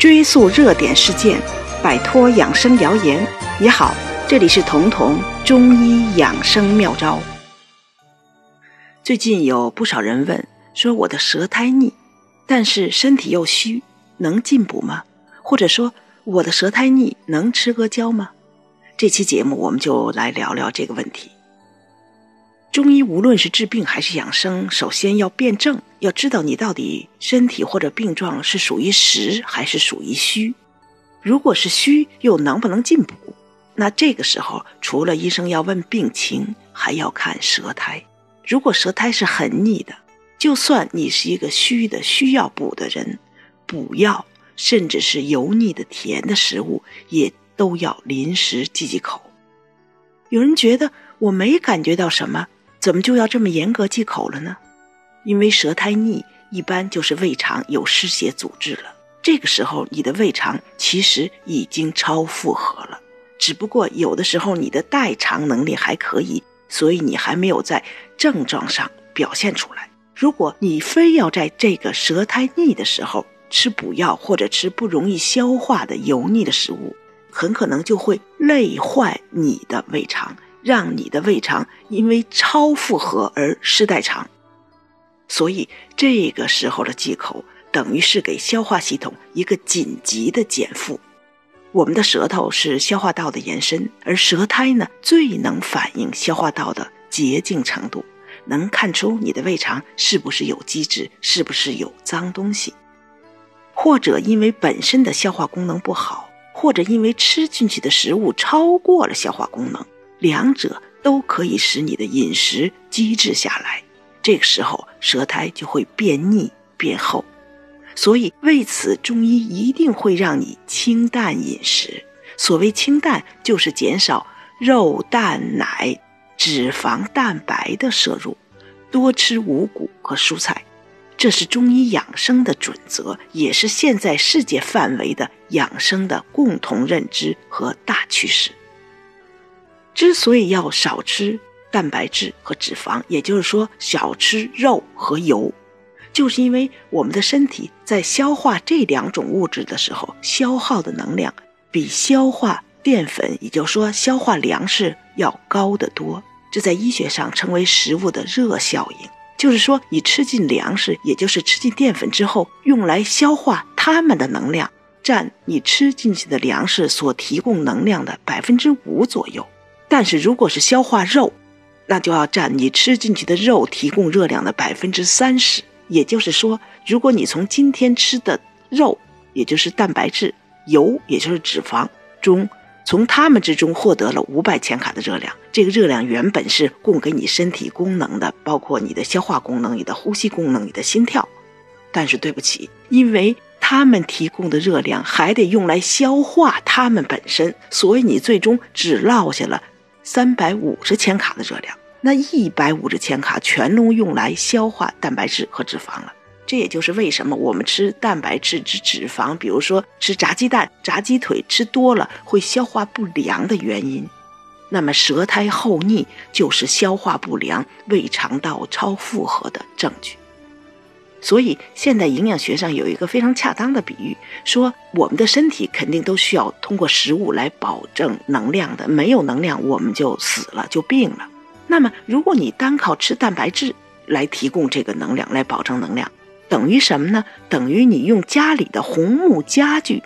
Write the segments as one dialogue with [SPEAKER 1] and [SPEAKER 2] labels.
[SPEAKER 1] 追溯热点事件，摆脱养生谣言。你好，这里是彤彤中医养生妙招。最近有不少人问说，我的舌苔腻，但是身体又虚，能进补吗？或者说，我的舌苔腻能吃阿胶吗？这期节目我们就来聊聊这个问题。中医无论是治病还是养生，首先要辩证，要知道你到底身体或者病状是属于实还是属于虚。如果是虚，又能不能进补？那这个时候，除了医生要问病情，还要看舌苔。如果舌苔是很腻的，就算你是一个虚的需要补的人，补药甚至是油腻的甜的食物，也都要临时忌忌口。有人觉得我没感觉到什么。怎么就要这么严格忌口了呢？因为舌苔腻一般就是胃肠有湿血阻滞了。这个时候，你的胃肠其实已经超负荷了，只不过有的时候你的代偿能力还可以，所以你还没有在症状上表现出来。如果你非要在这个舌苔腻的时候吃补药，或者吃不容易消化的油腻的食物，很可能就会累坏你的胃肠。让你的胃肠因为超负荷而失代偿，所以这个时候的忌口等于是给消化系统一个紧急的减负。我们的舌头是消化道的延伸，而舌苔呢最能反映消化道的洁净程度，能看出你的胃肠是不是有积滞，是不是有脏东西，或者因为本身的消化功能不好，或者因为吃进去的食物超过了消化功能。两者都可以使你的饮食积滞下来，这个时候舌苔就会变腻变厚，所以为此中医一定会让你清淡饮食。所谓清淡，就是减少肉、蛋、奶、脂肪、蛋白的摄入，多吃五谷和蔬菜。这是中医养生的准则，也是现在世界范围的养生的共同认知和大趋势。之所以要少吃蛋白质和脂肪，也就是说少吃肉和油，就是因为我们的身体在消化这两种物质的时候，消耗的能量比消化淀粉，也就是说消化粮食要高得多。这在医学上称为食物的热效应，就是说你吃进粮食，也就是吃进淀粉之后，用来消化它们的能量，占你吃进去的粮食所提供能量的百分之五左右。但是，如果是消化肉，那就要占你吃进去的肉提供热量的百分之三十。也就是说，如果你从今天吃的肉，也就是蛋白质、油，也就是脂肪中，从它们之中获得了五百千卡的热量，这个热量原本是供给你身体功能的，包括你的消化功能、你的呼吸功能、你的心跳。但是对不起，因为它们提供的热量还得用来消化它们本身，所以你最终只落下了。三百五十千卡的热量，那一百五十千卡全都用来消化蛋白质和脂肪了。这也就是为什么我们吃蛋白质、吃脂肪，比如说吃炸鸡蛋、炸鸡腿，吃多了会消化不良的原因。那么舌苔厚腻就是消化不良、胃肠道超负荷的证据。所以，现代营养学上有一个非常恰当的比喻，说我们的身体肯定都需要通过食物来保证能量的，没有能量我们就死了，就病了。那么，如果你单靠吃蛋白质来提供这个能量，来保证能量，等于什么呢？等于你用家里的红木家具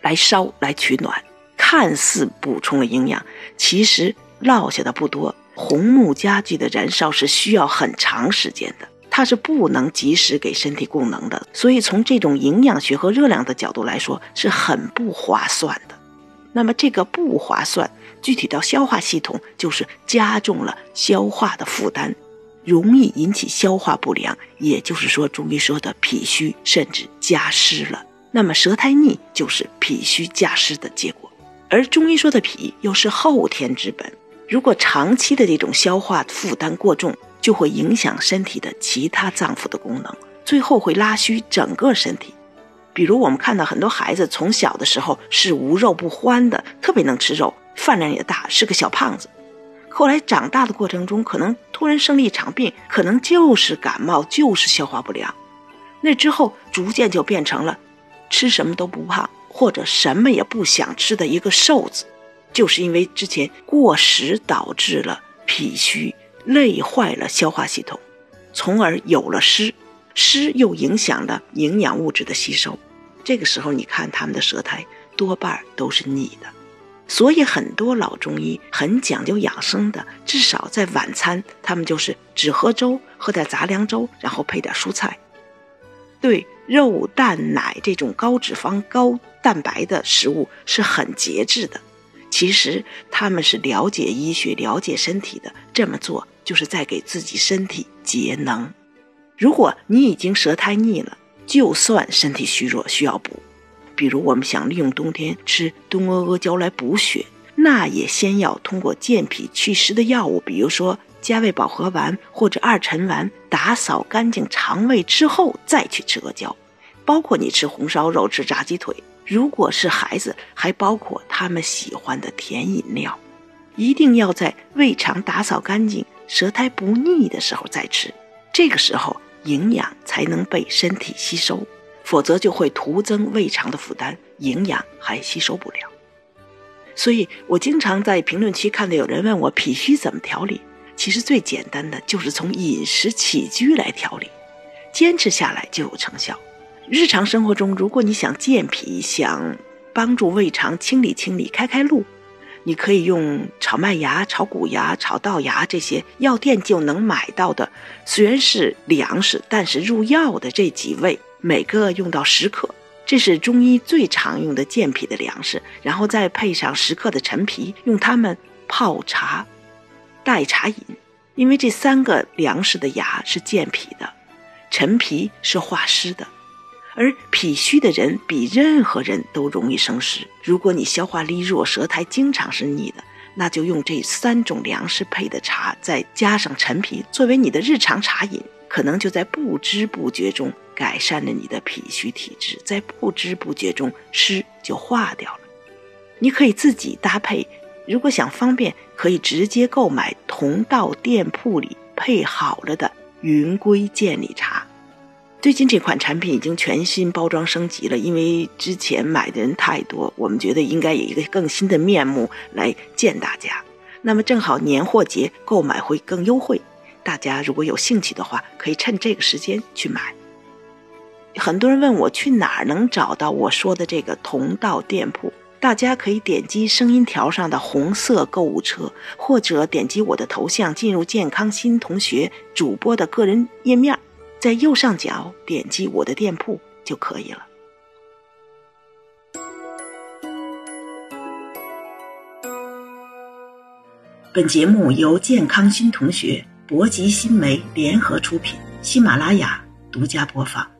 [SPEAKER 1] 来烧来取暖，看似补充了营养，其实落下的不多。红木家具的燃烧是需要很长时间的。它是不能及时给身体供能的，所以从这种营养学和热量的角度来说，是很不划算的。那么这个不划算，具体到消化系统，就是加重了消化的负担，容易引起消化不良，也就是说中医说的脾虚，甚至加湿了。那么舌苔腻就是脾虚加湿的结果，而中医说的脾又是后天之本，如果长期的这种消化负担过重。就会影响身体的其他脏腑的功能，最后会拉虚整个身体。比如我们看到很多孩子从小的时候是无肉不欢的，特别能吃肉，饭量也大，是个小胖子。后来长大的过程中，可能突然生了一场病，可能就是感冒，就是消化不良。那之后逐渐就变成了吃什么都不胖，或者什么也不想吃的一个瘦子，就是因为之前过食导致了脾虚，累坏了消化系统，从而有了湿，湿又影响了营养物质的吸收。这个时候，你看他们的舌苔多半都是腻的。所以很多老中医很讲究养生的，至少在晚餐，他们就是只喝粥，喝点杂粮粥，然后配点蔬菜。对肉、蛋、奶这种高脂肪、高蛋白的食物是很节制的。其实他们是了解医学、了解身体的，这么做就是在给自己身体节能。如果你已经舌苔腻了，就算身体虚弱需要补，比如我们想利用冬天吃冬阿阿胶来补血，那也先要通过健脾祛湿的药物，比如说。加味保和丸或者二陈丸，打扫干净肠胃之后再去吃阿胶，包括你吃红烧肉、吃炸鸡腿。如果是孩子，还包括他们喜欢的甜饮料，一定要在胃肠打扫干净、舌苔不腻的时候再吃，这个时候营养才能被身体吸收，否则就会徒增胃肠的负担，营养还吸收不了。所以我经常在评论区看到有人问我脾虚怎么调理。其实最简单的就是从饮食起居来调理，坚持下来就有成效。日常生活中，如果你想健脾，想帮助胃肠清理清理、开开路，你可以用炒麦芽、炒谷芽、炒稻芽这些药店就能买到的，虽然是粮食，但是入药的这几味，每个用到十克，这是中医最常用的健脾的粮食。然后再配上十克的陈皮，用它们泡茶。代茶饮，因为这三个粮食的芽是健脾的，陈皮是化湿的，而脾虚的人比任何人都容易生湿。如果你消化力弱，舌苔经常是腻的，那就用这三种粮食配的茶，再加上陈皮作为你的日常茶饮，可能就在不知不觉中改善了你的脾虚体质，在不知不觉中湿就化掉了。你可以自己搭配。如果想方便，可以直接购买同道店铺里配好了的云归健理茶。最近这款产品已经全新包装升级了，因为之前买的人太多，我们觉得应该以一个更新的面目来见大家。那么正好年货节购买会更优惠，大家如果有兴趣的话，可以趁这个时间去买。很多人问我去哪儿能找到我说的这个同道店铺。大家可以点击声音条上的红色购物车，或者点击我的头像进入健康新同学主播的个人页面，在右上角点击我的店铺就可以了。本节目由健康新同学、博吉新媒联合出品，喜马拉雅独家播放。